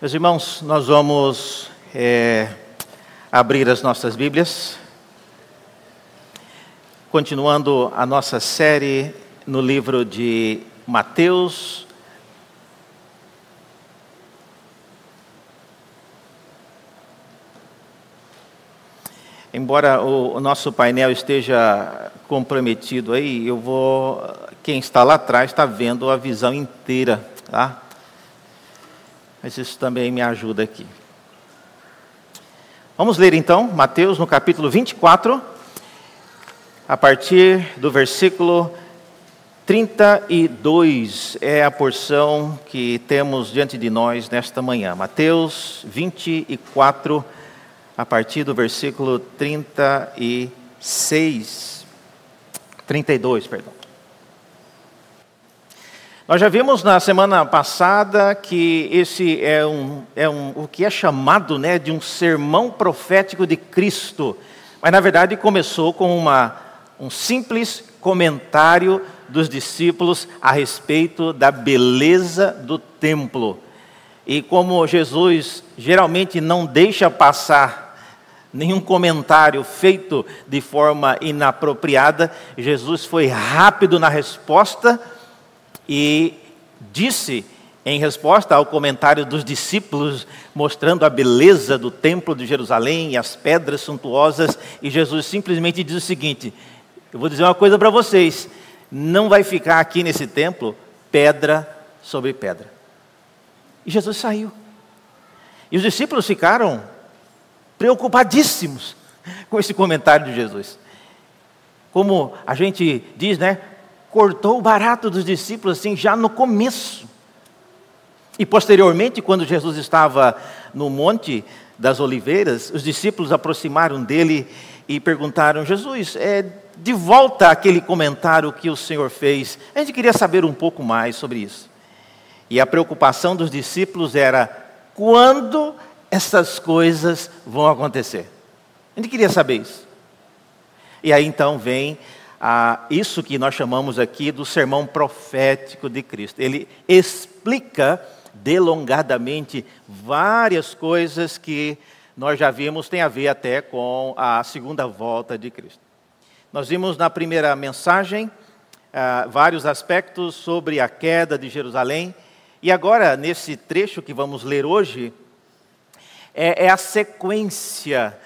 Meus irmãos, nós vamos é, abrir as nossas Bíblias, continuando a nossa série no livro de Mateus. Embora o, o nosso painel esteja comprometido aí, eu vou. Quem está lá atrás está vendo a visão inteira, tá? Mas isso também me ajuda aqui. Vamos ler então Mateus no capítulo 24, a partir do versículo 32 é a porção que temos diante de nós nesta manhã. Mateus 24, a partir do versículo 36. 32, perdão. Nós já vimos na semana passada que esse é um, é um o que é chamado né, de um sermão profético de Cristo, mas na verdade começou com uma, um simples comentário dos discípulos a respeito da beleza do templo. E como Jesus geralmente não deixa passar nenhum comentário feito de forma inapropriada, Jesus foi rápido na resposta e disse, em resposta ao comentário dos discípulos, mostrando a beleza do templo de Jerusalém e as pedras suntuosas, e Jesus simplesmente diz o seguinte: Eu vou dizer uma coisa para vocês, não vai ficar aqui nesse templo pedra sobre pedra. E Jesus saiu. E os discípulos ficaram preocupadíssimos com esse comentário de Jesus. Como a gente diz, né? Cortou o barato dos discípulos assim já no começo. E posteriormente, quando Jesus estava no Monte das Oliveiras, os discípulos aproximaram dele e perguntaram: Jesus, é, de volta aquele comentário que o Senhor fez, a gente queria saber um pouco mais sobre isso. E a preocupação dos discípulos era: quando essas coisas vão acontecer? A gente queria saber isso. E aí então vem a isso que nós chamamos aqui do sermão profético de Cristo. Ele explica delongadamente várias coisas que nós já vimos tem a ver até com a segunda volta de Cristo. Nós vimos na primeira mensagem uh, vários aspectos sobre a queda de Jerusalém, e agora, nesse trecho que vamos ler hoje, é, é a sequência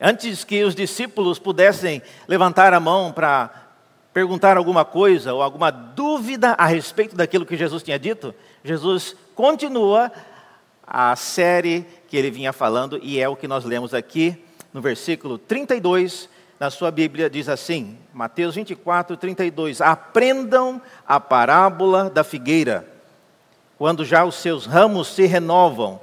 Antes que os discípulos pudessem levantar a mão para perguntar alguma coisa ou alguma dúvida a respeito daquilo que Jesus tinha dito, Jesus continua a série que ele vinha falando e é o que nós lemos aqui no versículo 32 na sua Bíblia, diz assim, Mateus 24, 32: Aprendam a parábola da figueira, quando já os seus ramos se renovam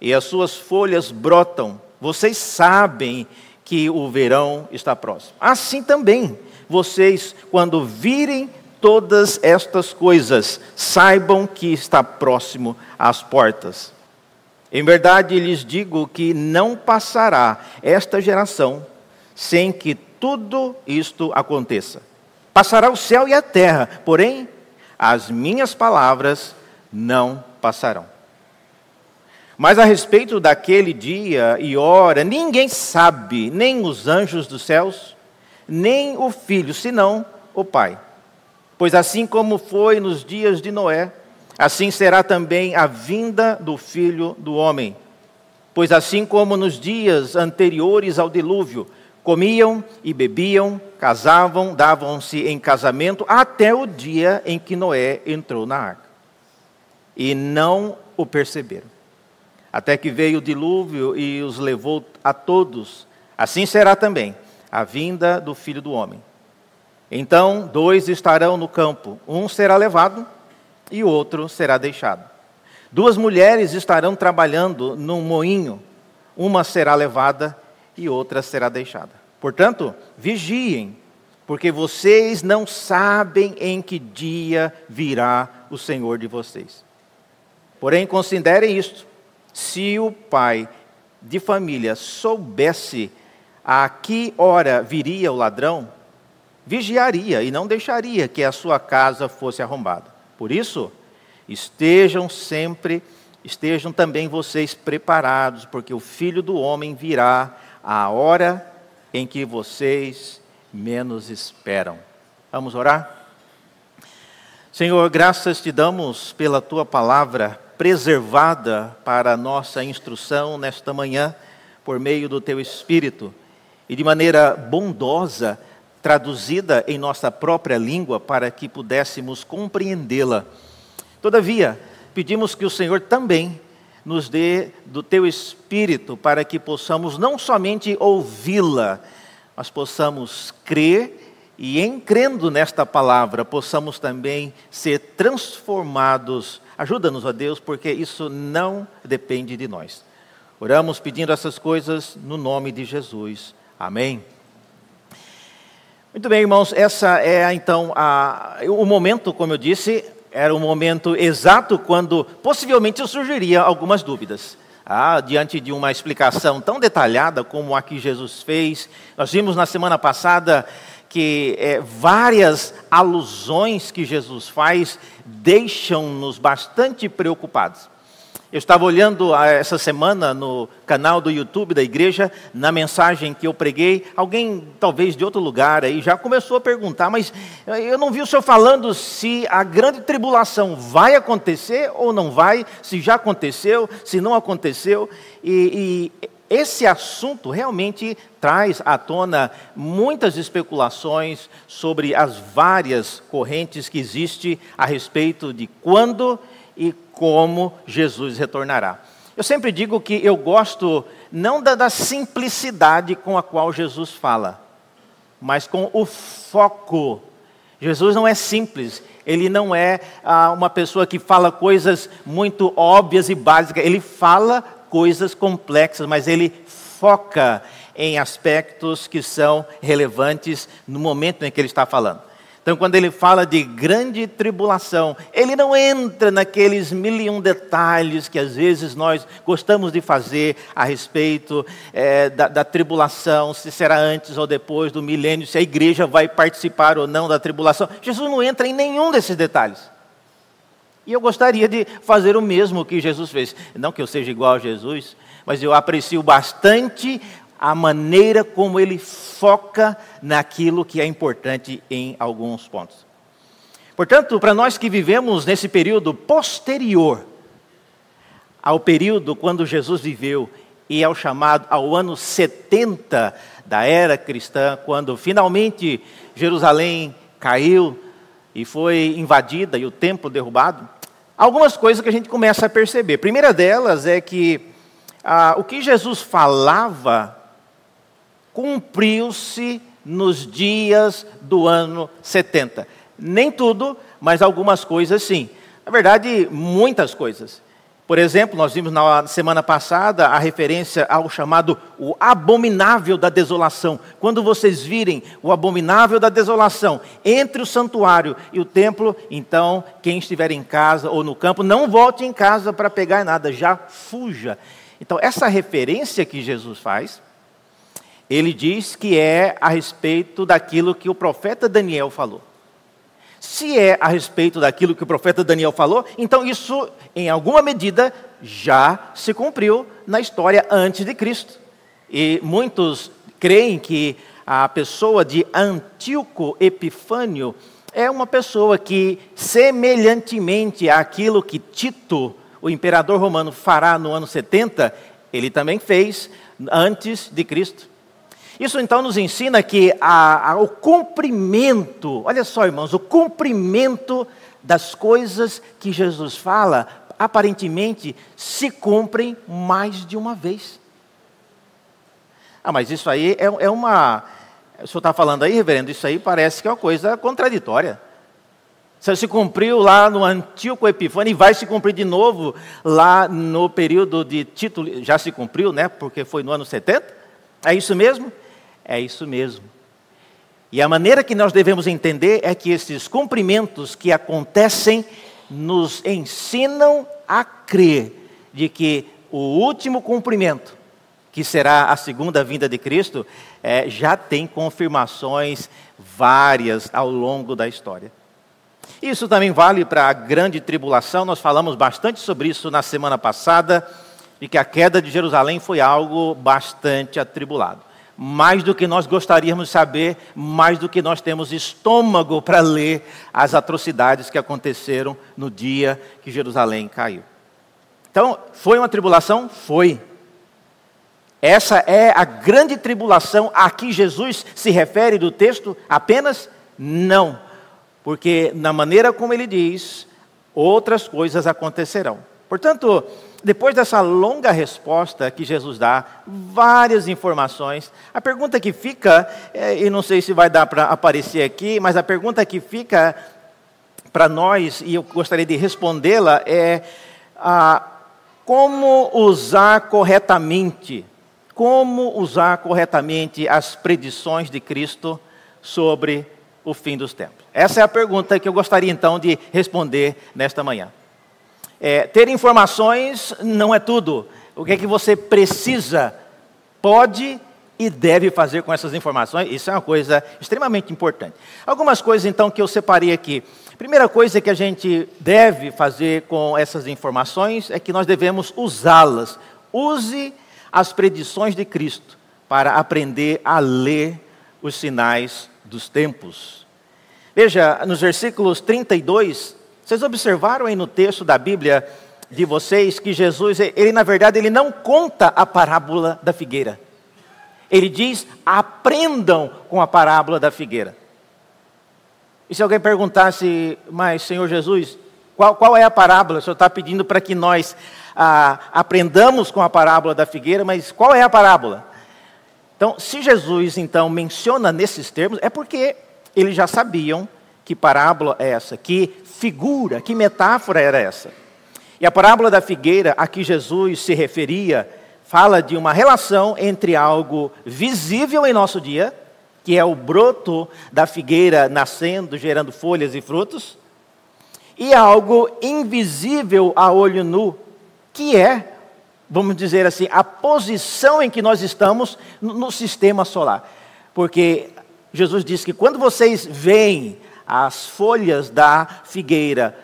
e as suas folhas brotam vocês sabem que o verão está próximo. Assim também, vocês, quando virem todas estas coisas, saibam que está próximo às portas. Em verdade lhes digo que não passará esta geração sem que tudo isto aconteça. Passará o céu e a terra, porém, as minhas palavras não passarão. Mas a respeito daquele dia e hora, ninguém sabe, nem os anjos dos céus, nem o filho, senão o Pai. Pois assim como foi nos dias de Noé, assim será também a vinda do filho do homem. Pois assim como nos dias anteriores ao dilúvio, comiam e bebiam, casavam, davam-se em casamento, até o dia em que Noé entrou na arca. E não o perceberam até que veio o dilúvio e os levou a todos. Assim será também a vinda do filho do homem. Então, dois estarão no campo, um será levado e o outro será deixado. Duas mulheres estarão trabalhando num moinho, uma será levada e outra será deixada. Portanto, vigiem, porque vocês não sabem em que dia virá o Senhor de vocês. Porém, considerem isto se o pai de família soubesse a que hora viria o ladrão, vigiaria e não deixaria que a sua casa fosse arrombada. Por isso, estejam sempre estejam também vocês preparados, porque o filho do homem virá à hora em que vocês menos esperam. Vamos orar? Senhor, graças te damos pela tua palavra preservada para a nossa instrução nesta manhã, por meio do teu Espírito, e de maneira bondosa, traduzida em nossa própria língua, para que pudéssemos compreendê-la. Todavia, pedimos que o Senhor também nos dê do teu Espírito, para que possamos não somente ouvi-la, mas possamos crer e em crendo nesta palavra, possamos também ser transformados. Ajuda-nos, ó Deus, porque isso não depende de nós. Oramos pedindo essas coisas no nome de Jesus. Amém. Muito bem, irmãos, essa é então a, o momento, como eu disse, era o momento exato quando possivelmente surgiria algumas dúvidas. Ah, diante de uma explicação tão detalhada como a que Jesus fez, nós vimos na semana passada que é, várias alusões que Jesus faz deixam-nos bastante preocupados. Eu estava olhando ah, essa semana no canal do YouTube da igreja, na mensagem que eu preguei, alguém talvez de outro lugar aí já começou a perguntar, mas eu não vi o senhor falando se a grande tribulação vai acontecer ou não vai, se já aconteceu, se não aconteceu, e, e esse assunto realmente traz à tona muitas especulações sobre as várias correntes que existem a respeito de quando e como Jesus retornará. Eu sempre digo que eu gosto não da, da simplicidade com a qual Jesus fala, mas com o foco. Jesus não é simples, ele não é ah, uma pessoa que fala coisas muito óbvias e básicas, ele fala coisas complexas, mas ele foca em aspectos que são relevantes no momento em que ele está falando. Então, quando ele fala de grande tribulação, ele não entra naqueles mil e um detalhes que às vezes nós gostamos de fazer a respeito é, da, da tribulação, se será antes ou depois do milênio, se a igreja vai participar ou não da tribulação. Jesus não entra em nenhum desses detalhes. E eu gostaria de fazer o mesmo que Jesus fez. Não que eu seja igual a Jesus, mas eu aprecio bastante a maneira como ele foca naquilo que é importante em alguns pontos. Portanto, para nós que vivemos nesse período posterior ao período quando Jesus viveu e ao chamado ao ano 70 da era cristã, quando finalmente Jerusalém caiu e foi invadida e o templo derrubado, algumas coisas que a gente começa a perceber. A primeira delas é que ah, o que Jesus falava cumpriu-se nos dias do ano 70. Nem tudo, mas algumas coisas sim. Na verdade, muitas coisas. Por exemplo, nós vimos na semana passada a referência ao chamado o abominável da desolação. Quando vocês virem o abominável da desolação entre o santuário e o templo, então quem estiver em casa ou no campo, não volte em casa para pegar nada, já fuja. Então, essa referência que Jesus faz, ele diz que é a respeito daquilo que o profeta Daniel falou. Se é a respeito daquilo que o profeta Daniel falou, então isso, em alguma medida, já se cumpriu na história antes de Cristo. E muitos creem que a pessoa de Antíoco Epifânio é uma pessoa que, semelhantemente àquilo que Tito, o imperador romano, fará no ano 70, ele também fez antes de Cristo. Isso então nos ensina que a, a, o cumprimento, olha só irmãos, o cumprimento das coisas que Jesus fala, aparentemente se cumprem mais de uma vez. Ah, mas isso aí é, é uma. O senhor está falando aí, reverendo, isso aí parece que é uma coisa contraditória. Se cumpriu lá no Antíoco Epifânio e vai se cumprir de novo lá no período de título. Já se cumpriu, né? Porque foi no ano 70. É isso mesmo? É isso mesmo. E a maneira que nós devemos entender é que esses cumprimentos que acontecem nos ensinam a crer de que o último cumprimento, que será a segunda vinda de Cristo, é, já tem confirmações várias ao longo da história. Isso também vale para a grande tribulação, nós falamos bastante sobre isso na semana passada, e que a queda de Jerusalém foi algo bastante atribulado. Mais do que nós gostaríamos de saber, mais do que nós temos estômago para ler as atrocidades que aconteceram no dia que Jerusalém caiu. Então, foi uma tribulação? Foi. Essa é a grande tribulação a que Jesus se refere do texto apenas? Não. Porque, na maneira como ele diz, outras coisas acontecerão. Portanto, depois dessa longa resposta que Jesus dá, várias informações, a pergunta que fica, é, e não sei se vai dar para aparecer aqui, mas a pergunta que fica para nós, e eu gostaria de respondê-la, é ah, como usar corretamente como usar corretamente as predições de Cristo sobre o fim dos tempos? Essa é a pergunta que eu gostaria então de responder nesta manhã. É, ter informações não é tudo. O que é que você precisa, pode e deve fazer com essas informações? Isso é uma coisa extremamente importante. Algumas coisas então que eu separei aqui. Primeira coisa que a gente deve fazer com essas informações é que nós devemos usá-las. Use as predições de Cristo para aprender a ler os sinais dos tempos. Veja, nos versículos 32, vocês observaram aí no texto da Bíblia de vocês que Jesus, ele na verdade, ele não conta a parábola da figueira. Ele diz: aprendam com a parábola da figueira. E se alguém perguntasse, mas Senhor Jesus, qual, qual é a parábola? O Senhor está pedindo para que nós ah, aprendamos com a parábola da figueira, mas qual é a parábola? Então, se Jesus então menciona nesses termos, é porque eles já sabiam que parábola é essa, que figura, que metáfora era essa. E a parábola da figueira a que Jesus se referia fala de uma relação entre algo visível em nosso dia, que é o broto da figueira nascendo, gerando folhas e frutos, e algo invisível a olho nu, que é, vamos dizer assim, a posição em que nós estamos no, sistema solar. Porque Jesus disse que quando vocês veem as folhas da figueira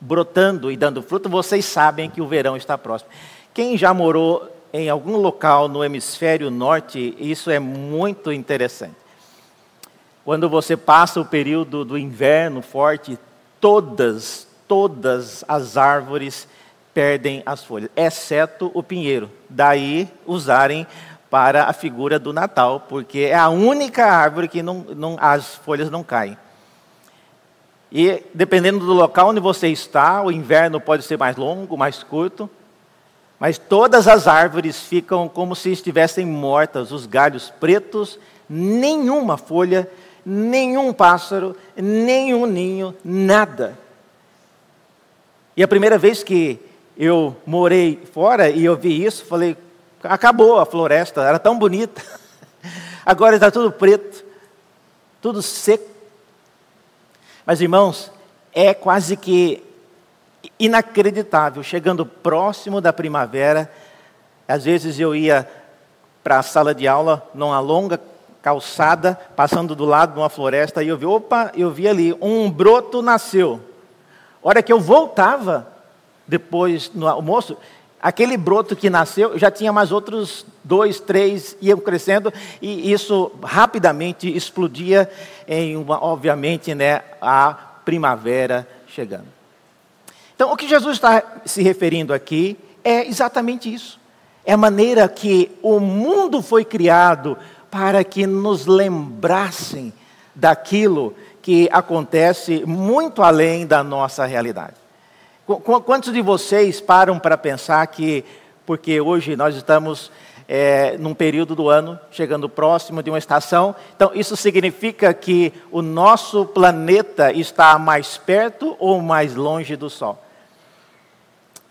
brotando e dando fruto, vocês sabem que o verão está próximo. Quem já morou em algum local no hemisfério norte, isso é muito interessante. Quando você passa o período do inverno forte, todas, todas as árvores perdem as folhas, exceto o pinheiro. Daí usarem para a figura do Natal, porque é a única árvore que não, não, as folhas não caem. E dependendo do local onde você está, o inverno pode ser mais longo, mais curto, mas todas as árvores ficam como se estivessem mortas, os galhos pretos, nenhuma folha, nenhum pássaro, nenhum ninho, nada. E a primeira vez que eu morei fora e eu vi isso, falei, acabou a floresta, era tão bonita. Agora está tudo preto, tudo seco. Mas irmãos, é quase que inacreditável, chegando próximo da primavera, às vezes eu ia para a sala de aula numa longa calçada, passando do lado de uma floresta, e eu vi, opa, eu vi ali, um broto nasceu. Hora que eu voltava, depois no almoço, aquele broto que nasceu, já tinha mais outros dois, três, iam crescendo, e isso rapidamente explodia em, uma, obviamente, né, a primavera chegando. Então, o que Jesus está se referindo aqui é exatamente isso. É a maneira que o mundo foi criado para que nos lembrassem daquilo que acontece muito além da nossa realidade. Quantos de vocês param para pensar que, porque hoje nós estamos é, num período do ano, chegando próximo de uma estação, então isso significa que o nosso planeta está mais perto ou mais longe do Sol?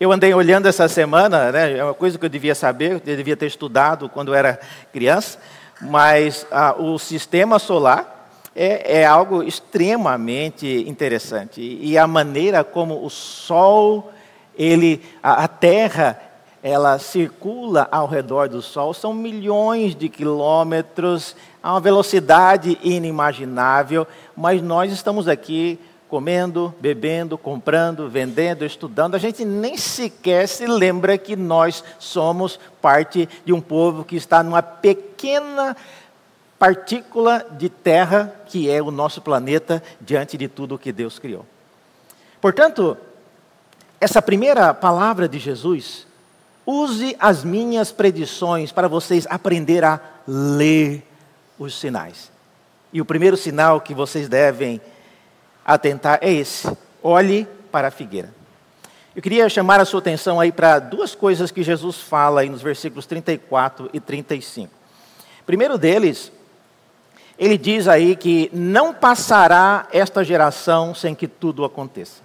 Eu andei olhando essa semana, né, é uma coisa que eu devia saber, eu devia ter estudado quando eu era criança, mas ah, o sistema solar é, é algo extremamente interessante. E a maneira como o Sol, ele, a, a Terra, ela circula ao redor do Sol, são milhões de quilômetros, a uma velocidade inimaginável, mas nós estamos aqui comendo, bebendo, comprando, vendendo, estudando, a gente nem sequer se lembra que nós somos parte de um povo que está numa pequena partícula de terra que é o nosso planeta diante de tudo o que Deus criou. Portanto, essa primeira palavra de Jesus, use as minhas predições para vocês aprender a ler os sinais. E o primeiro sinal que vocês devem atentar é esse: olhe para a figueira. Eu queria chamar a sua atenção aí para duas coisas que Jesus fala aí nos versículos 34 e 35. Primeiro deles, ele diz aí que não passará esta geração sem que tudo aconteça.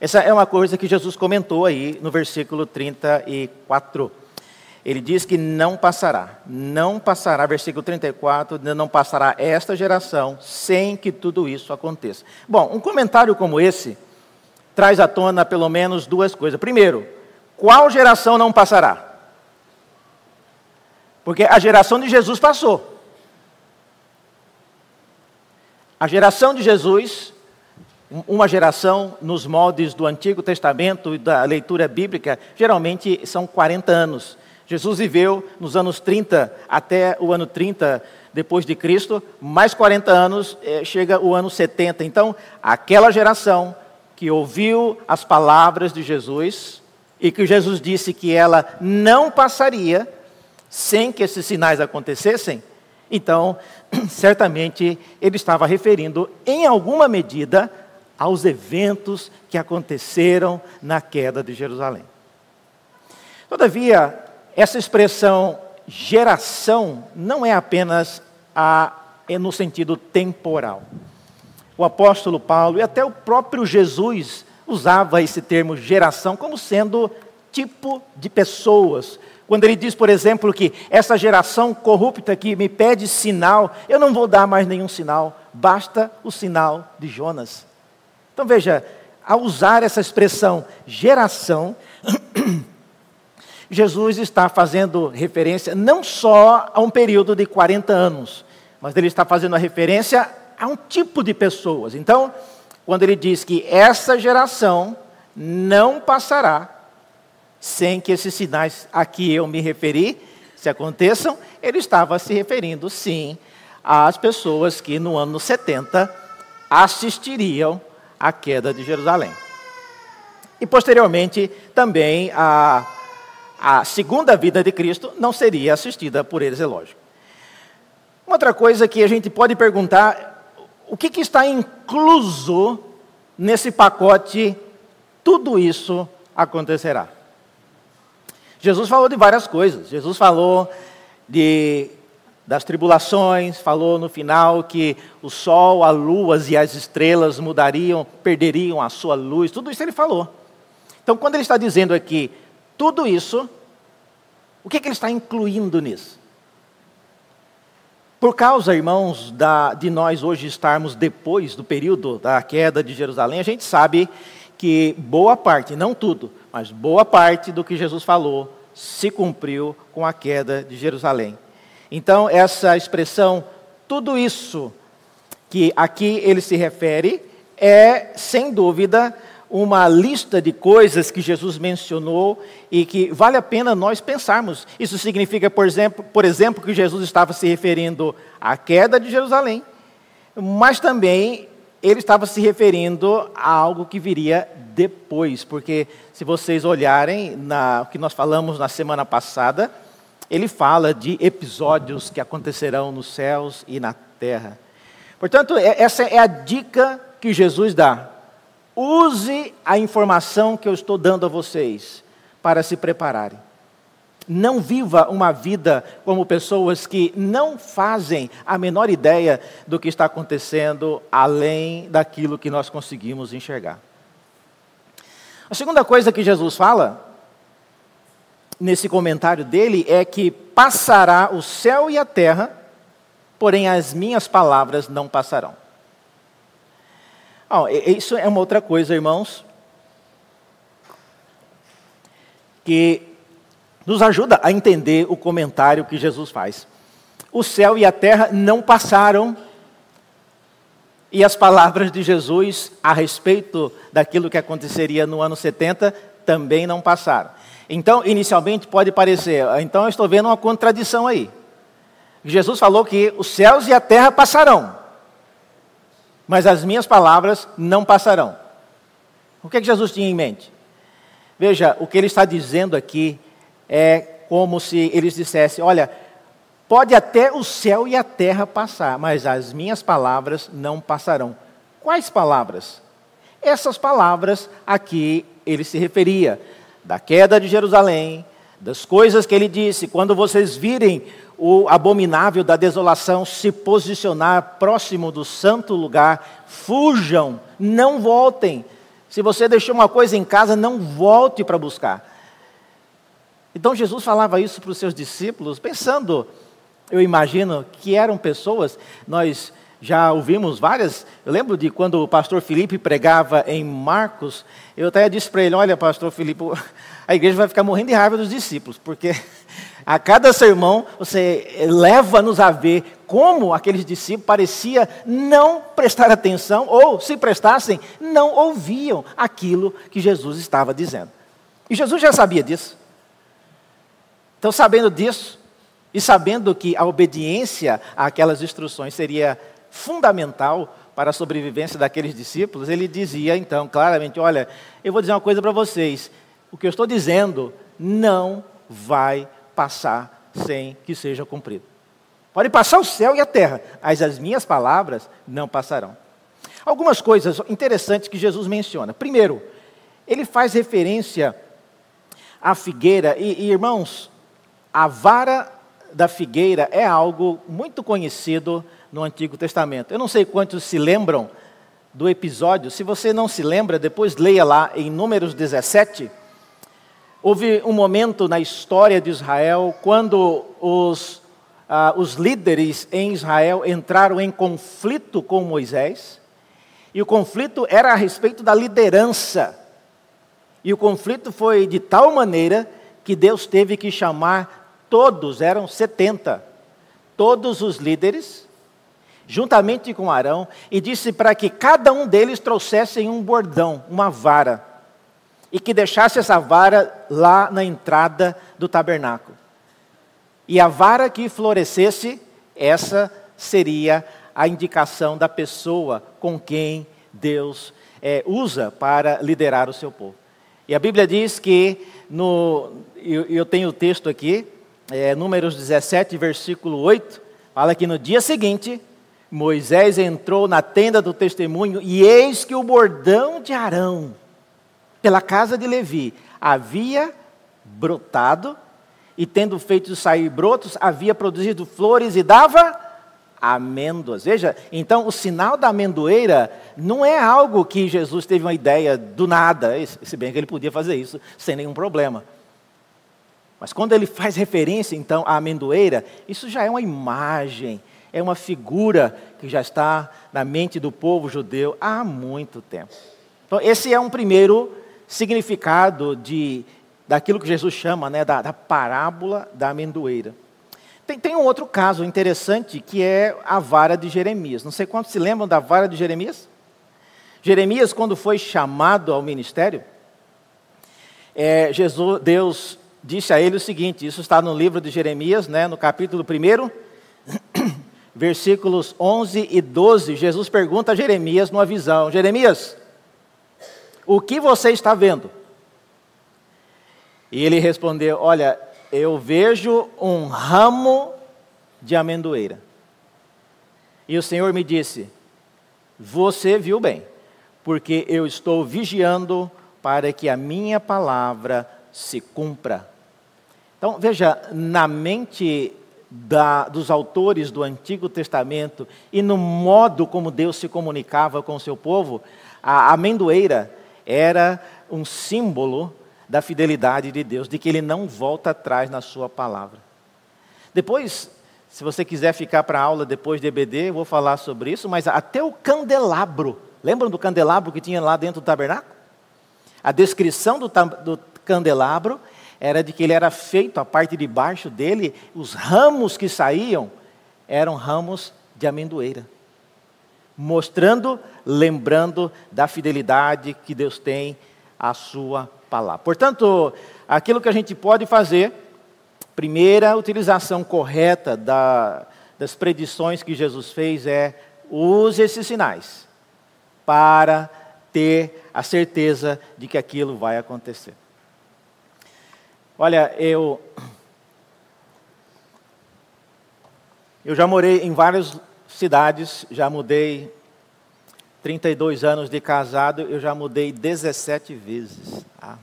Essa é uma coisa que Jesus comentou aí no versículo 34. Ele diz que não passará, não passará, versículo 34, não passará esta geração sem que tudo isso aconteça. Bom, um comentário como esse traz à tona pelo menos duas coisas. Primeiro, qual geração não passará? Porque a geração de Jesus passou. A geração de Jesus uma geração nos moldes do Antigo Testamento e da leitura bíblica, geralmente são 40 anos. Jesus viveu nos anos 30 até o ano 30 depois de Cristo, mais 40 anos, eh, chega o ano 70. Então, aquela geração que ouviu as palavras de Jesus e que Jesus disse que ela não passaria sem que esses sinais acontecessem, então, certamente ele estava referindo, em alguma medida, aos eventos que aconteceram na queda de Jerusalém. Todavia, essa expressão geração não é apenas a, é no sentido temporal. O apóstolo Paulo e até o próprio Jesus usava esse termo geração como sendo tipo de pessoas. Quando ele diz, por exemplo, que essa geração corrupta que me pede sinal, eu não vou dar mais nenhum sinal, basta o sinal de Jonas. Então veja, ao usar essa expressão geração, Jesus está fazendo referência não só a um período de 40 anos, mas ele está fazendo a referência a um tipo de pessoas. Então, quando ele diz que essa geração não passará sem que esses sinais a que eu me referi se aconteçam, ele estava se referindo, sim, às pessoas que no ano 70 assistiriam a queda de Jerusalém. E posteriormente também a, a segunda vida de Cristo não seria assistida por eles, é lógico. Uma outra coisa que a gente pode perguntar, o que, que está incluso nesse pacote, tudo isso acontecerá? Jesus falou de várias coisas. Jesus falou de das tribulações, falou no final que o sol, a lua e as estrelas mudariam, perderiam a sua luz, tudo isso ele falou. Então, quando ele está dizendo aqui tudo isso, o que, é que ele está incluindo nisso? Por causa, irmãos, da, de nós hoje estarmos depois do período da queda de Jerusalém, a gente sabe que boa parte, não tudo, mas boa parte do que Jesus falou se cumpriu com a queda de Jerusalém. Então, essa expressão, tudo isso que aqui ele se refere, é, sem dúvida, uma lista de coisas que Jesus mencionou e que vale a pena nós pensarmos. Isso significa, por exemplo, por exemplo, que Jesus estava se referindo à queda de Jerusalém, mas também ele estava se referindo a algo que viria depois, porque se vocês olharem na, o que nós falamos na semana passada, ele fala de episódios que acontecerão nos céus e na terra. Portanto, é, essa é a dica que Jesus dá. Use a informação que eu estou dando a vocês para se prepararem. Não viva uma vida como pessoas que não fazem a menor ideia do que está acontecendo além daquilo que nós conseguimos enxergar. A segunda coisa que Jesus fala nesse comentário dele é que passará o céu e a terra, porém as minhas palavras não passarão. Isso é uma outra coisa, irmãos, que nos ajuda a entender o comentário que Jesus faz. O céu e a terra não passaram, E as palavras de Jesus a respeito daquilo que aconteceria no ano 70 também não passaram. Então, inicialmente pode parecer, então eu estou vendo uma contradição aí. Jesus falou que os céus e a terra passarão, mas as minhas palavras não passarão. O que, é que Jesus tinha em mente? Veja, o que ele está dizendo aqui é como se eles dissessem: olha, pode até o céu e a terra passar, mas as minhas palavras não passarão. Quais palavras? Essas palavras a que ele se referia, da queda de Jerusalém, das coisas que ele disse, quando vocês virem o abominável da desolação se posicionar próximo do santo lugar, fujam, não voltem. Se você deixou uma coisa em casa, não volte para buscar. Então Jesus falava isso para os seus discípulos, pensando, eu imagino que eram pessoas, nós já ouvimos várias. Eu lembro de quando o pastor Felipe pregava em Marcos, eu até disse para ele: Olha, pastor Felipe, a igreja vai ficar morrendo de raiva dos discípulos, porque a cada sermão você leva-nos a ver como aqueles discípulos parecia não prestar atenção, ou se prestassem, não ouviam aquilo que Jesus estava dizendo. E Jesus já sabia disso. Então, sabendo disso, e sabendo que a obediência àquelas instruções seria fundamental para a sobrevivência daqueles discípulos, ele dizia então claramente: Olha, eu vou dizer uma coisa para vocês, o que eu estou dizendo não vai passar sem que seja cumprido. Pode passar o céu e a terra, mas as minhas palavras não passarão. Algumas coisas interessantes que Jesus menciona. Primeiro, ele faz referência à figueira, e, e irmãos, a vara da figueira é algo muito conhecido no Antigo Testamento. Eu não sei quantos se lembram do episódio, se você não se lembra, depois leia lá em Números 17. Houve um momento na história de Israel quando os, ah, os líderes em Israel entraram em conflito com Moisés, e o conflito era a respeito da liderança. E o conflito foi de tal maneira que Deus teve que chamar todos, eram 70, todos os líderes, juntamente com Arão, e disse para que cada um deles trouxessem um bordão, uma vara, e que deixasse essa vara lá na entrada do tabernáculo. E a vara que florescesse, essa seria a indicação da pessoa com quem Deus é, usa para liderar o seu povo. E a Bíblia diz que, no, eu, eu tenho o texto aqui, é, Números 17, versículo 8, fala que no dia seguinte, Moisés entrou na tenda do testemunho e eis que o bordão de Arão, pela casa de Levi, havia brotado e, tendo feito sair brotos, havia produzido flores e dava amêndoas. Veja, então o sinal da amendoeira não é algo que Jesus teve uma ideia do nada, se bem que ele podia fazer isso sem nenhum problema. Mas quando ele faz referência então à amendoeira, isso já é uma imagem é uma figura que já está na mente do povo judeu há muito tempo. Então, esse é um primeiro significado de, daquilo que Jesus chama né, da, da parábola da amendoeira. Tem, tem, um outro caso interessante que é a vara de Jeremias. Não sei quantos se lembram da vara de Jeremias? Jeremias, quando foi chamado ao ministério, é, Jesus, Deus disse a ele o seguinte: isso está no livro de Jeremias, né, no capítulo 1, versículos 11 e 12, Jesus pergunta a Jeremias numa visão: Jeremias, o que você está vendo? E ele respondeu: Olha, eu vejo um ramo de amendoeira. E o Senhor me disse: Você viu bem, porque eu estou vigiando para que a minha palavra se cumpra. Então, veja, na mente da, dos autores do Antigo Testamento e no modo como Deus se comunicava com o seu povo, a amendoeira era um símbolo da fidelidade de Deus, de que ele não volta atrás na sua palavra. Depois, se você quiser ficar para a aula depois de EBD, eu vou falar sobre isso, mas até o candelabro, lembram do candelabro que tinha lá dentro do tabernáculo? A descrição do, do candelabro era de que ele era feito, a parte de baixo dele, os ramos que saíam eram ramos de amendoeira. mostrando, lembrando da fidelidade que Deus tem à sua palavra. Portanto, aquilo que a gente pode fazer, primeira utilização correta da, das predições que Jesus fez é use esses sinais para ter a certeza de que aquilo vai acontecer. Olha, eu eu já morei em várias cidades, já mudei 32 anos de casado, eu já mudei 17 vezes. Tá?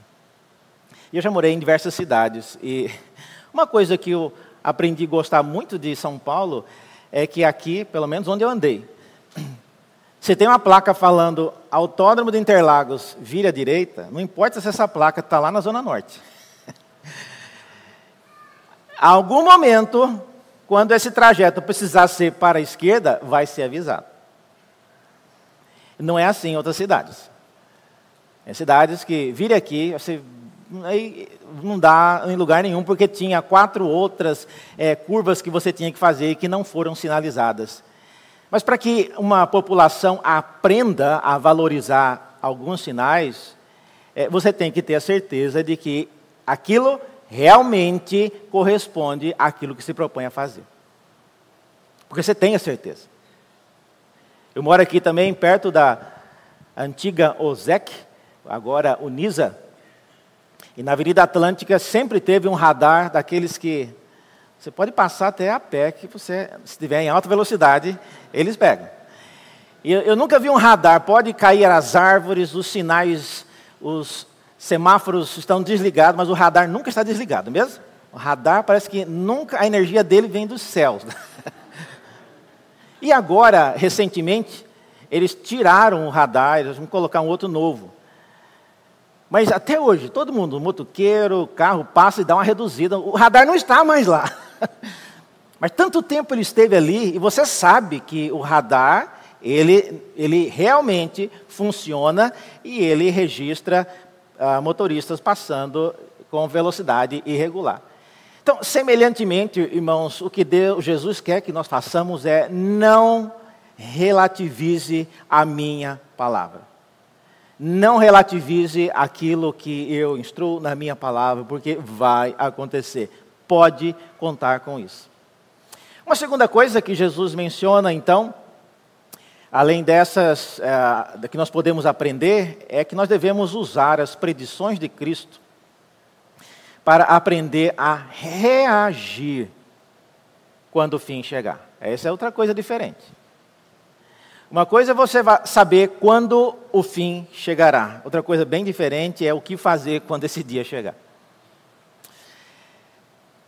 E eu já morei em diversas cidades. E uma coisa que eu aprendi a gostar muito de São Paulo é que aqui, pelo menos onde eu andei, você tem uma placa falando Autódromo de Interlagos, vira à direita, não importa se essa placa está lá na Zona Norte. Algum momento, quando esse trajeto precisar ser para a esquerda, vai ser avisado. Não é assim em outras cidades. Em cidades que vire aqui, você aí não dá em lugar nenhum, porque tinha quatro outras é, curvas que você tinha que fazer e que não foram sinalizadas. Mas para que uma população aprenda a valorizar alguns sinais, é, você tem que ter a certeza de que aquilo realmente corresponde àquilo que se propõe a fazer. Porque você tem a certeza. Eu moro aqui também perto da antiga OZEC, agora Unisa, e na Avenida Atlântica sempre teve um radar daqueles que você pode passar até a pé, que você, se estiver em alta velocidade, eles pegam. E eu, eu nunca vi um radar, pode cair as árvores, os sinais, os semáforos estão desligados, mas o radar nunca está desligado, mesmo? O radar parece que nunca a energia dele vem dos céus. E agora, recentemente, eles tiraram o radar, eles vão colocar um outro novo. Mas até hoje, todo mundo, motoqueiro, carro passa e dá uma reduzida. O radar não está mais lá. Mas tanto tempo ele esteve ali, e você sabe que o radar, ele, ele realmente funciona e ele registra ah, motoristas passando com velocidade irregular. Então, semelhantemente, irmãos, o que Deus, Jesus quer que nós façamos é não relativize a minha palavra. Não relativize aquilo que eu instruo na minha palavra, porque vai acontecer. Pode contar com isso. Uma segunda coisa que Jesus menciona, então, além dessas é, que nós podemos aprender, é que nós devemos usar as predições de Cristo para aprender a reagir quando o fim chegar. Essa é outra coisa diferente. Uma coisa é você saber quando o fim chegará. Outra coisa bem diferente é o que fazer quando esse dia chegar.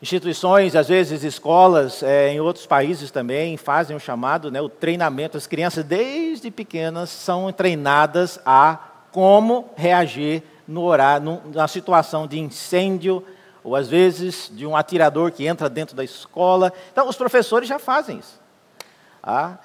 Instituições, às vezes escolas, é, em outros países também, fazem o chamado, né, o treinamento. As crianças, desde pequenas, são treinadas a como reagir no horário, na situação de incêndio, ou às vezes de um atirador que entra dentro da escola. Então, os professores já fazem isso. Ah,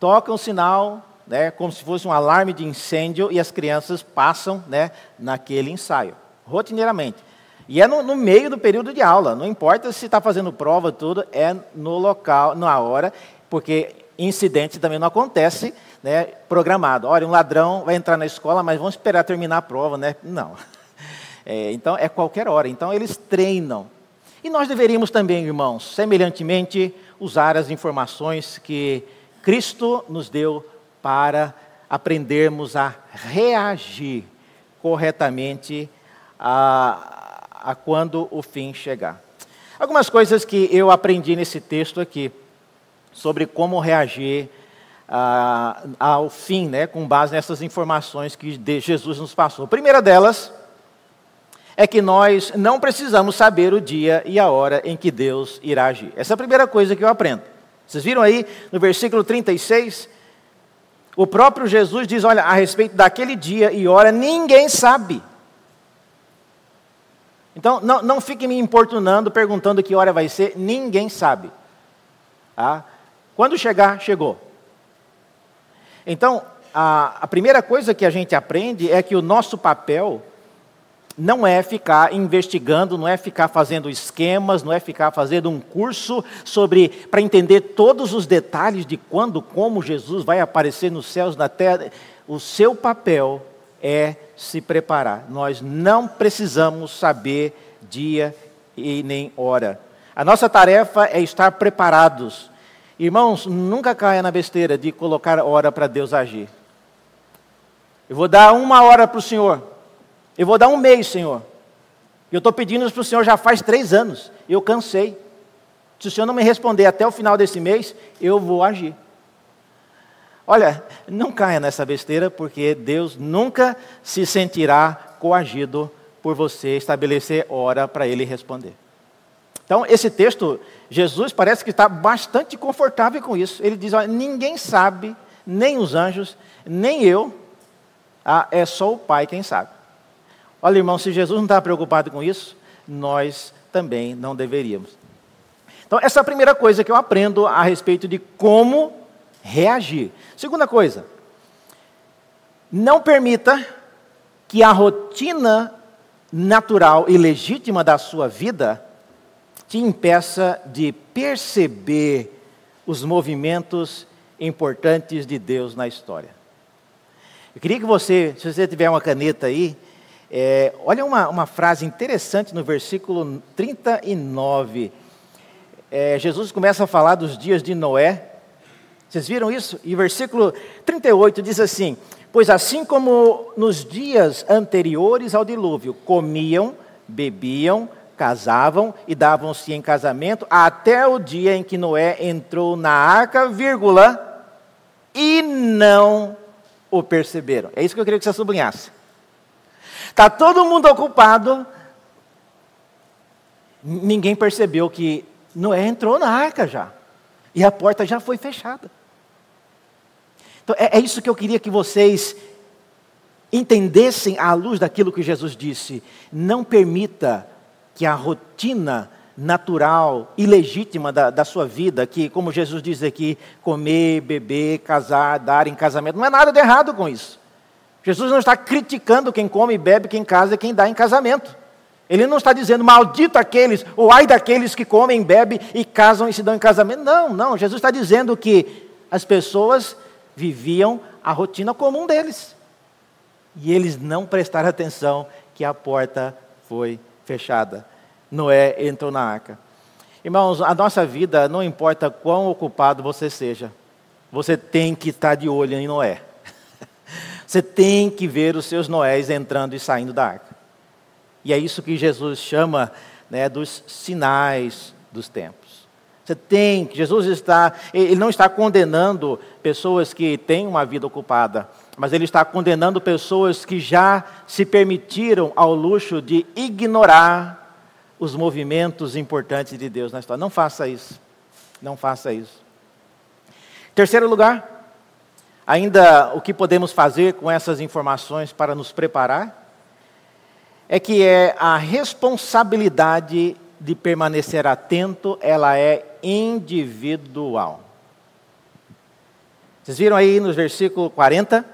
tocam o sinal, né, como se fosse um alarme de incêndio, e as crianças passam né, naquele ensaio, rotineiramente. E é no, no meio do período de aula, não importa se está fazendo prova, tudo, é no local, na hora, porque incidente também não acontece né, programado. Olha, um ladrão vai entrar na escola, mas vamos esperar terminar a prova, né? Não. É, então, é qualquer hora. Então, eles treinam. E nós deveríamos também, irmãos, semelhantemente, usar as informações que Cristo nos deu para aprendermos a reagir corretamente a, a quando o fim chegar. Algumas coisas que eu aprendi nesse texto aqui, sobre como reagir ah, ao fim, né, com base nessas informações que Jesus nos passou. A primeira delas é que nós não precisamos saber o dia e a hora em que Deus irá agir. Essa é a primeira coisa que eu aprendo. Vocês viram aí no versículo 36? O próprio Jesus diz: Olha, a respeito daquele dia e hora, ninguém sabe. Então, não, não fique me importunando, perguntando que hora vai ser, ninguém sabe. Tá? Quando chegar, chegou. Então, a, a primeira coisa que a gente aprende é que o nosso papel não é ficar investigando, não é ficar fazendo esquemas, não é ficar fazendo um curso sobre para entender todos os detalhes de quando, como Jesus vai aparecer nos céus, na terra. O seu papel é se preparar. Nós não precisamos saber dia e nem hora. A nossa tarefa é estar preparados. Irmãos, nunca caia na besteira de colocar hora para Deus agir. Eu vou dar uma hora para o Senhor. Eu vou dar um mês, Senhor. Eu estou pedindo para o Senhor já faz três anos. Eu cansei. Se o Senhor não me responder até o final desse mês, eu vou agir. Olha, não caia nessa besteira, porque Deus nunca se sentirá coagido por você estabelecer hora para Ele responder. Então, esse texto, Jesus parece que está bastante confortável com isso. Ele diz: olha, ninguém sabe, nem os anjos, nem eu, ah, é só o Pai quem sabe. Olha, irmão, se Jesus não está preocupado com isso, nós também não deveríamos. Então, essa é a primeira coisa que eu aprendo a respeito de como reagir. Segunda coisa, não permita que a rotina natural e legítima da sua vida te impeça de perceber os movimentos importantes de Deus na história. Eu queria que você, se você tiver uma caneta aí, é, olha uma, uma frase interessante no versículo 39. É, Jesus começa a falar dos dias de Noé. Vocês viram isso? E versículo 38 diz assim: Pois assim como nos dias anteriores ao dilúvio, comiam, bebiam, casavam e davam-se em casamento, até o dia em que Noé entrou na arca, vírgula, e não o perceberam. É isso que eu queria que você sublinhasse. Está todo mundo ocupado. Ninguém percebeu que Noé entrou na arca já. E a porta já foi fechada. Então, é, é isso que eu queria que vocês entendessem à luz daquilo que Jesus disse. Não permita que a rotina natural e legítima da, da, sua vida, que, como Jesus diz aqui, comer, beber, casar, dar em casamento, não é nada de errado com isso. Jesus não está criticando quem come, bebe, quem casa e quem dá em casamento. Ele não está dizendo maldito aqueles, ou ai daqueles que comem, bebem e casam e se dão em casamento. Não, não. Jesus está dizendo que as pessoas viviam a rotina comum deles. E eles não prestaram atenção que a porta foi fechada. Noé entrou na arca. Irmãos, a nossa vida, não importa quão ocupado você seja, você tem que estar de olho em Noé. Você tem que ver os seus Noés entrando e saindo da arca. E é isso que Jesus chama né, dos sinais dos tempos. Você tem Jesus está, ele não está condenando pessoas que têm uma vida ocupada, mas ele está condenando pessoas que já se permitiram ao luxo de ignorar os movimentos importantes de Deus na história. Não faça isso. Não faça isso. Terceiro lugar, Ainda o que podemos fazer com essas informações para nos preparar é que é a responsabilidade de permanecer atento, ela é individual. Vocês viram aí no versículo 40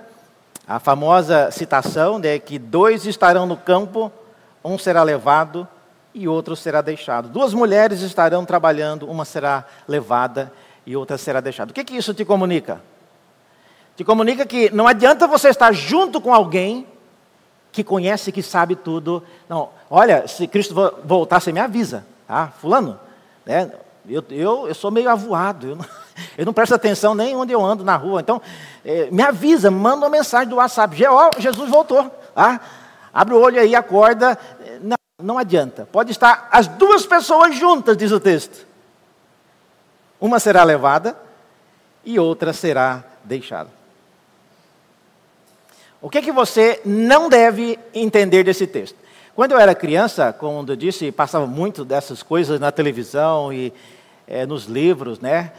a famosa citação de que dois estarão no campo, um será levado e outro será deixado. Duas mulheres estarão trabalhando, uma será levada e outra será deixada. O que, que isso te comunica? te comunica que não adianta você estar junto com alguém que conhece, que sabe tudo. Não, olha, se Cristo voltar, você me avisa, tá? Fulano, né? Eu, eu, eu sou meio avoado, eu não, eu não presto atenção nem onde eu ando na rua. Então, é, me avisa, manda uma mensagem do WhatsApp. Jesus voltou, tá? Abre o olho aí, acorda. Não, não adianta. Pode estar as duas pessoas juntas, diz o texto. Uma será levada e outra será deixada. O que, que você não deve entender desse texto? Quando eu era criança, como eu disse, passava muito dessas coisas na televisão e é, nos livros, né?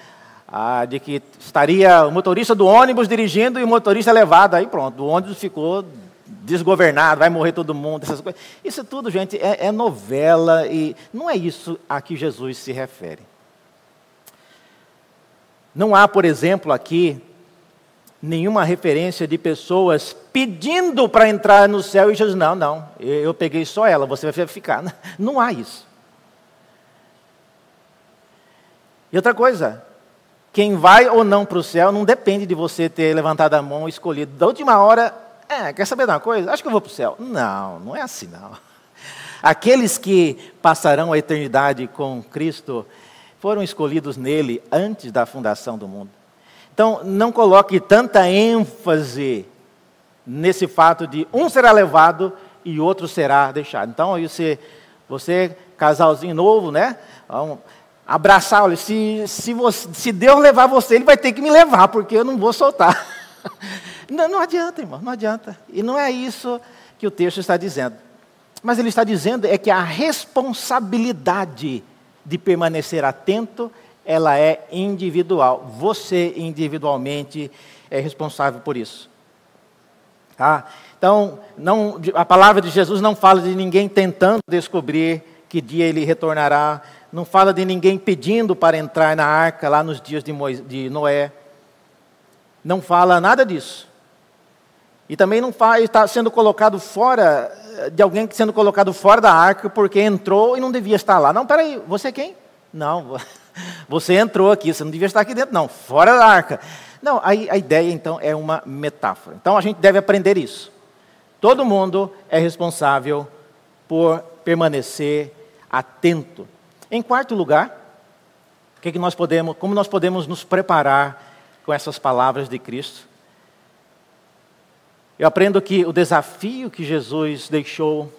Ah, de que estaria o motorista do ônibus dirigindo e o motorista levado. Aí pronto, o ônibus ficou desgovernado, vai morrer todo mundo, essas coisas. Isso tudo, gente, é, é novela e não é isso a que Jesus se refere. Não há, por exemplo, aqui nenhuma referência de pessoas pedindo para entrar no céu e Jesus, não, não, eu peguei só ela, você vai ficar. Não há isso. E outra coisa, quem vai ou não para o céu não depende de você ter levantado a mão e escolhido. Da última hora, é, quer saber de uma coisa? Acho que eu vou para o céu. Não, não é assim não. Aqueles que passarão a eternidade com Cristo foram escolhidos nele antes da fundação do mundo. Então, não coloque tanta ênfase nesse fato de um será levado e outro será deixado. Então, aí você, você casalzinho novo, né? Abraçar, olha, se, se, você, se Deus levar você, Ele vai ter que me levar, porque eu não vou soltar. Não, não adianta, irmão, não adianta. E não é isso que o texto está dizendo. Mas ele está dizendo é que a responsabilidade de permanecer atento, ela é individual. Você individualmente é responsável por isso. Tá? Então, não, a palavra de Jesus não fala de ninguém tentando descobrir que dia ele retornará, não fala de ninguém pedindo para entrar na arca lá nos dias de, Moisés, de Noé. Não fala nada disso. E também não fala, está sendo colocado fora de alguém sendo colocado fora da arca porque entrou e não devia estar lá. Não, peraí, você é quem? Não, você entrou aqui, você não devia estar aqui dentro, não, fora da arca. Não, a, a ideia então é uma metáfora. Então a gente deve aprender isso. Todo mundo é responsável por permanecer atento. Em quarto lugar, o que, que nós podemos, como nós podemos nos preparar com essas palavras de Cristo? Eu aprendo que o desafio que Jesus deixou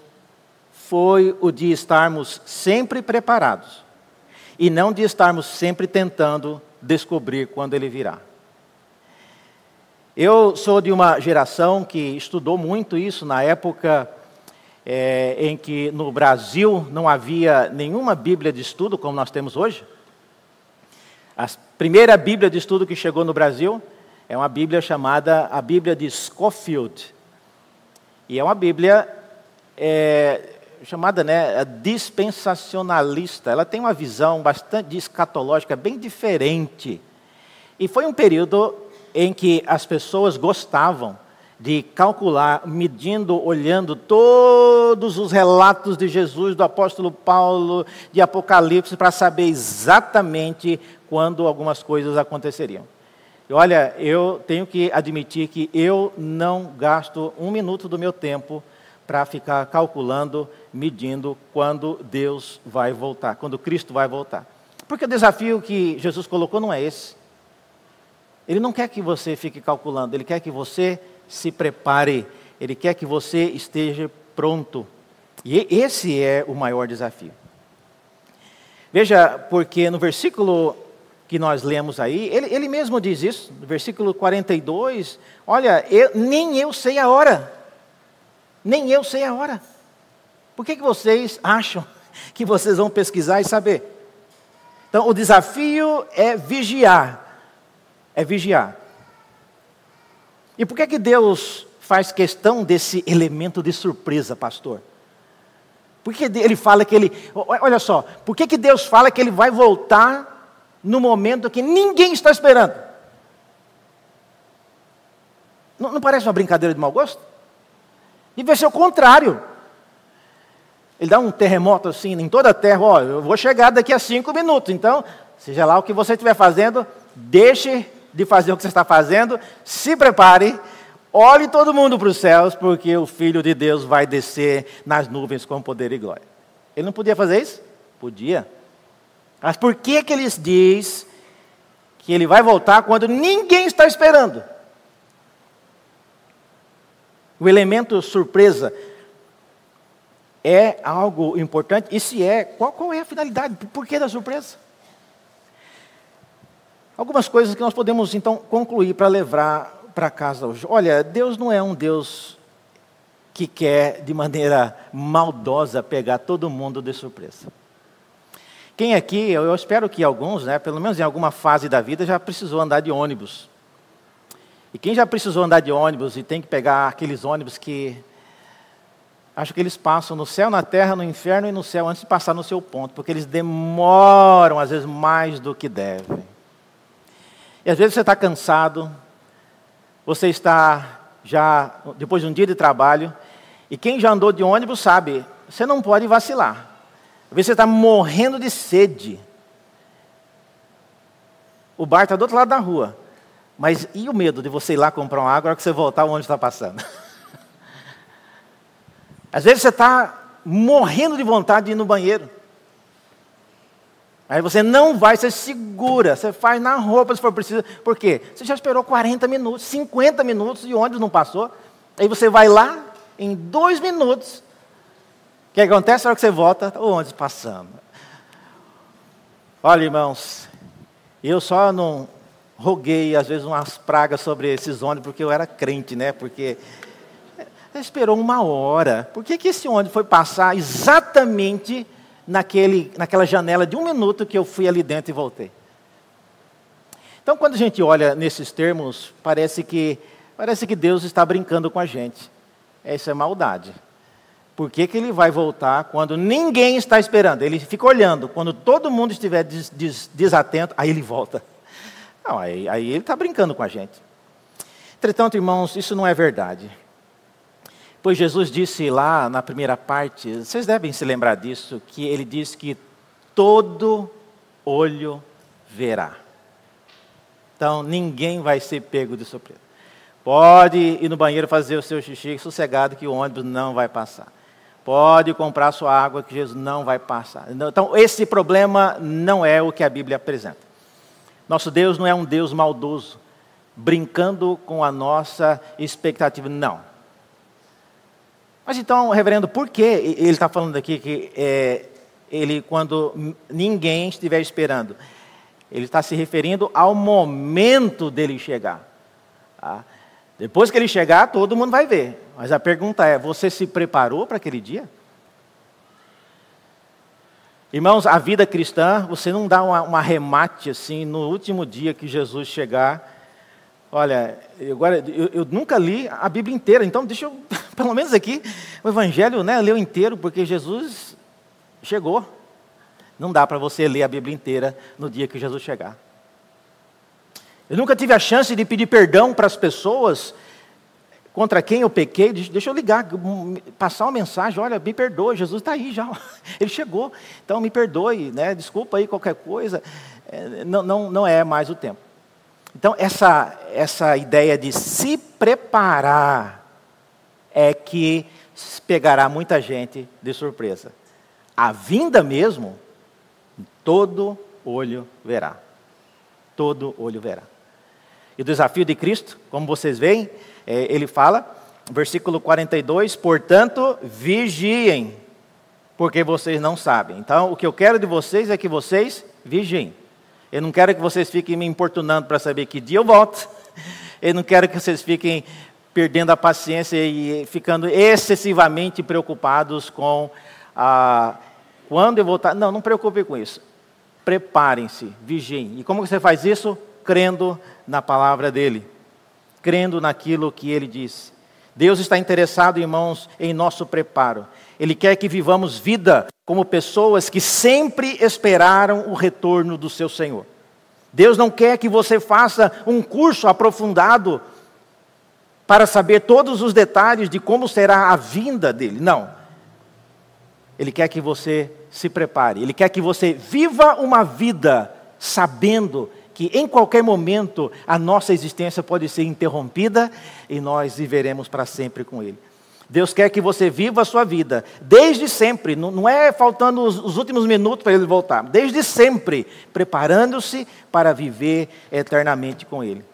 foi o de estarmos sempre preparados e não de estarmos sempre tentando descobrir quando ele virá. Eu sou de uma geração que estudou muito isso na época é, em que no Brasil não havia nenhuma Bíblia de estudo como nós temos hoje. A primeira Bíblia de estudo que chegou no Brasil é uma Bíblia chamada a Bíblia de Scofield. E é uma Bíblia é, chamada né, dispensacionalista. Ela tem uma visão bastante escatológica, bem diferente. E foi um período em que as pessoas gostavam de calcular, medindo, olhando todos os relatos de Jesus, do apóstolo Paulo, de Apocalipse, para saber exatamente quando algumas coisas aconteceriam. E olha, eu tenho que admitir que eu não gasto um minuto do meu tempo para ficar calculando, medindo quando Deus vai voltar, quando Cristo vai voltar. Porque o desafio que Jesus colocou não é esse. Ele não quer que você fique calculando, ele quer que você se prepare, ele quer que você esteja pronto. E esse é o maior desafio. Veja, porque no versículo que nós lemos aí, ele, ele mesmo diz isso, no versículo 42, olha, eu, nem eu sei a hora, nem eu sei a hora. Por que, que vocês acham que vocês vão pesquisar e saber? Então, o desafio é vigiar, é vigiar. E por que, que Deus faz questão desse elemento de surpresa, pastor? Por que ele fala que ele. Olha só, por que, que Deus fala que ele vai voltar no momento que ninguém está esperando. Não, não parece uma brincadeira de mau gosto? Devia ser o contrário. Ele dá um terremoto assim em toda a terra, ó, eu vou chegar daqui a cinco minutos, então, seja lá o que você estiver fazendo, deixe de fazer o que você está fazendo, se prepare, olhe todo mundo para os céus, porque o Filho de Deus vai descer nas nuvens com poder e glória. Ele não podia fazer isso? Podia. Mas por que, que ele diz que ele vai voltar quando ninguém está esperando? O elemento surpresa é algo importante? E se é, qual, qual é a finalidade? Por que da surpresa? Algumas coisas que nós podemos então concluir para levar para casa hoje. Olha, Deus não é um Deus que quer de maneira maldosa pegar todo mundo de surpresa. Quem aqui, eu espero que alguns, né, pelo menos em alguma fase da vida, já precisou andar de ônibus. E quem já precisou andar de ônibus e tem que pegar aqueles ônibus que. Acho que eles passam no céu, na terra, no inferno e no céu antes de passar no seu ponto, porque eles demoram, às vezes, mais do que devem. E às vezes você está cansado, Você está já depois de um dia de trabalho, e quem já andou de ônibus sabe, você não pode vacilar. Às vezes você está morrendo de sede. O bar está do outro lado da rua. Mas e o medo de você ir lá comprar uma água agora que você voltar onde está passando? Às vezes você está morrendo de vontade de ir no banheiro. Aí você não vai, você segura, você faz na roupa se for preciso. Por quê? Você já esperou 40 minutos, 50 minutos e ônibus não passou. Aí você vai lá, em dois minutos. O que acontece na hora que você volta? O ônibus passando. Olha, irmãos, eu só não roguei, às vezes, umas pragas sobre esses ônibus, porque eu era crente, né? Porque esperou uma hora. Por que, que esse ônibus foi passar exatamente naquele, naquela janela de um minuto que eu fui ali dentro e voltei. Então, quando a gente olha nesses termos, parece que, parece que Deus está brincando com a gente. Essa é maldade. Por que, que ele vai voltar quando ninguém está esperando? Ele fica olhando. Quando todo mundo estiver des, des, desatento, aí ele volta. Não, aí, aí ele está brincando com a gente. Entretanto, irmãos, isso não é verdade. Pois Jesus disse lá na primeira parte, vocês devem se lembrar disso, que ele disse que todo olho verá. Então ninguém vai ser pego de surpresa. Pode ir no banheiro fazer o seu xixi sossegado que o ônibus não vai passar. Pode comprar sua água que Jesus não vai passar. Então esse problema não é o que a Bíblia apresenta. Nosso Deus não é um Deus maldoso, brincando com a nossa expectativa. Não. Mas então, reverendo, por que ele está falando aqui que é, ele, quando ninguém estiver esperando, ele está se referindo ao momento dele chegar. Tá? Depois que ele chegar, todo mundo vai ver. Mas a pergunta é: você se preparou para aquele dia? Irmãos, a vida cristã, você não dá uma remate assim no último dia que Jesus chegar Olha, agora eu, eu, nunca li a Bíblia inteira, então deixa eu, pelo menos aqui, o Evangelho, né, leu inteiro, porque Jesus chegou. Não dá para você ler a Bíblia inteira no dia que Jesus chegar. Eu nunca tive a chance de pedir perdão para as pessoas contra quem eu pequei. Deixa eu ligar, passar uma mensagem: olha, me perdoe, Jesus está aí já, ele chegou, então me perdoe, né, desculpa aí qualquer coisa. É, não, não, não é mais o tempo. Então, essa, essa ideia de se preparar é que pegará muita gente de surpresa. A vinda mesmo, todo olho verá. Todo olho verá. E o desafio de Cristo, como vocês veem, é, ele fala, versículo 42, portanto, vigiem, porque vocês não sabem. Então, o que eu quero de vocês é que vocês vigiem. Eu não quero que vocês fiquem me importunando para saber que dia eu volto. Eu não quero que vocês fiquem perdendo a paciência e ficando excessivamente preocupados com a, quando eu voltar. Não, não preocupe com isso. Preparem-se, vigiem. E como você faz isso? Crendo na palavra dele, crendo naquilo que ele disse. Deus está interessado, irmãos, em nosso preparo. Ele quer que vivamos vida como pessoas que sempre esperaram o retorno do seu Senhor. Deus não quer que você faça um curso aprofundado para saber todos os detalhes de como será a vinda dele. Não. Ele quer que você se prepare. Ele quer que você viva uma vida sabendo que em qualquer momento a nossa existência pode ser interrompida e nós viveremos para sempre com Ele. Deus quer que você viva a sua vida, desde sempre, não é faltando os, os últimos minutos para ele voltar, desde sempre, preparando-se para viver eternamente com Ele.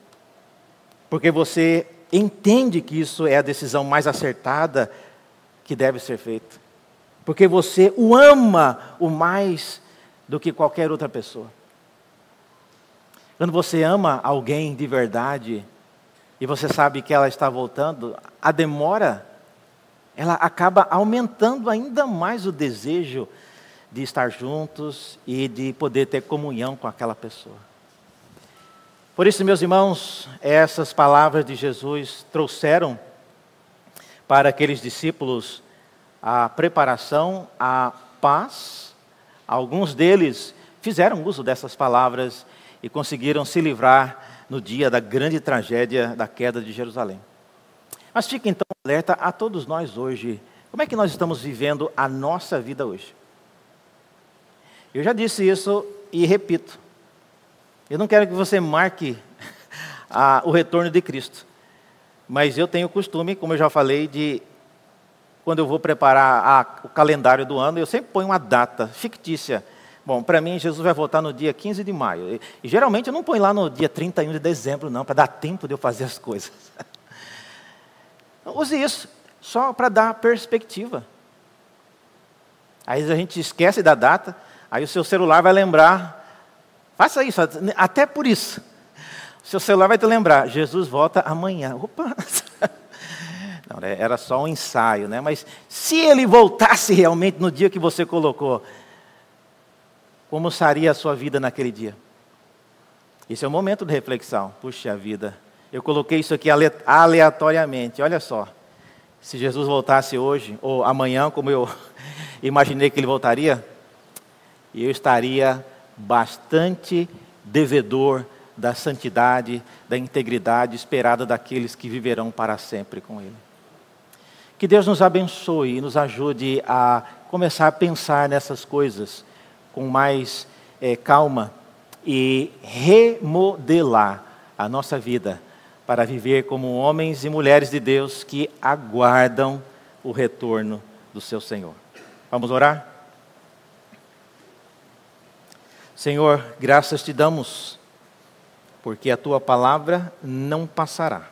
Porque você entende que isso é a decisão mais acertada que deve ser feita. Porque você o ama o mais do que qualquer outra pessoa. Quando você ama alguém de verdade e você sabe que ela está voltando, a demora ela acaba aumentando ainda mais o desejo de estar juntos e de poder ter comunhão com aquela pessoa. Por isso, meus irmãos, essas palavras de Jesus trouxeram para aqueles discípulos a preparação, a paz. Alguns deles fizeram uso dessas palavras e conseguiram se livrar no dia da grande tragédia da queda de Jerusalém. Mas fique então alerta a todos nós hoje. Como é que nós estamos vivendo a nossa vida hoje? Eu já disse isso e repito. Eu não quero que você marque a, o retorno de Cristo. Mas eu tenho o costume, como eu já falei, de quando eu vou preparar a, o calendário do ano, eu sempre ponho uma data fictícia. Bom, para mim, Jesus vai voltar no dia 15 de maio. E, geralmente eu não ponho lá no dia 31 de dezembro, não, para dar tempo de eu fazer as coisas. Use isso, só para dar perspectiva. Aí a gente esquece da data, aí o seu celular vai lembrar. Faça isso, até por isso. O seu celular vai te lembrar, Jesus volta amanhã. Opa! Não, né, era só um ensaio, né? Mas se ele voltasse realmente no dia que você colocou, como seria a sua vida naquele dia? Esse é o momento de reflexão. Puxa vida, eu coloquei isso aqui aleatoriamente. Olha só. Se Jesus voltasse hoje, ou amanhã, como eu imaginei que ele voltaria, eu estaria bastante devedor da santidade, da integridade esperada daqueles que viverão para sempre com Ele. Que Deus nos abençoe e nos ajude a começar a pensar nessas coisas com mais é, calma e remodelar a nossa vida para viver como homens e mulheres de Deus que aguardam o retorno do seu Senhor. Vamos orar? Senhor, graças te damos, porque a tua palavra não passará.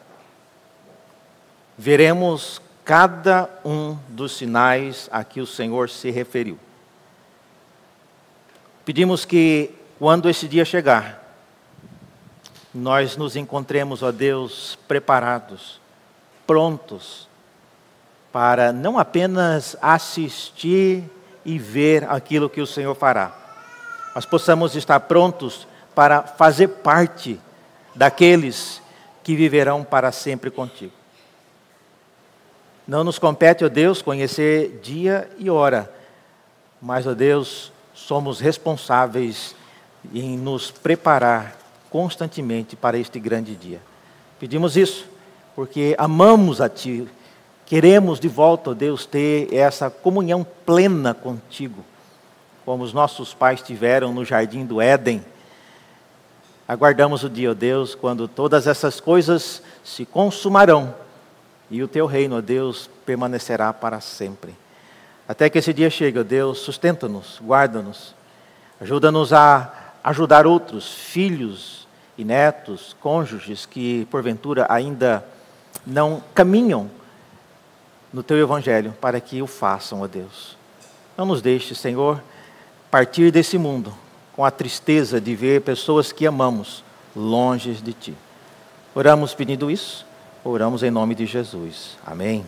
Veremos cada um dos sinais a que o Senhor se referiu. Pedimos que, quando esse dia chegar, nós nos encontremos, ó Deus, preparados, prontos, para não apenas assistir e ver aquilo que o Senhor fará, mas possamos estar prontos para fazer parte daqueles que viverão para sempre contigo. Não nos compete, ó Deus, conhecer dia e hora, mas, ó Deus, somos responsáveis em nos preparar constantemente para este grande dia. Pedimos isso porque amamos a Ti, queremos de volta, ó Deus, ter essa comunhão plena contigo, como os nossos pais tiveram no jardim do Éden. Aguardamos o dia, ó Deus, quando todas essas coisas se consumarão e o teu reino, ó Deus, permanecerá para sempre. Até que esse dia chegue, Deus, sustenta-nos, guarda-nos, ajuda-nos a ajudar outros filhos e netos, cônjuges que porventura ainda não caminham no teu evangelho para que o façam, ó Deus. Não nos deixe, Senhor, partir desse mundo com a tristeza de ver pessoas que amamos longe de ti. Oramos pedindo isso, oramos em nome de Jesus. Amém.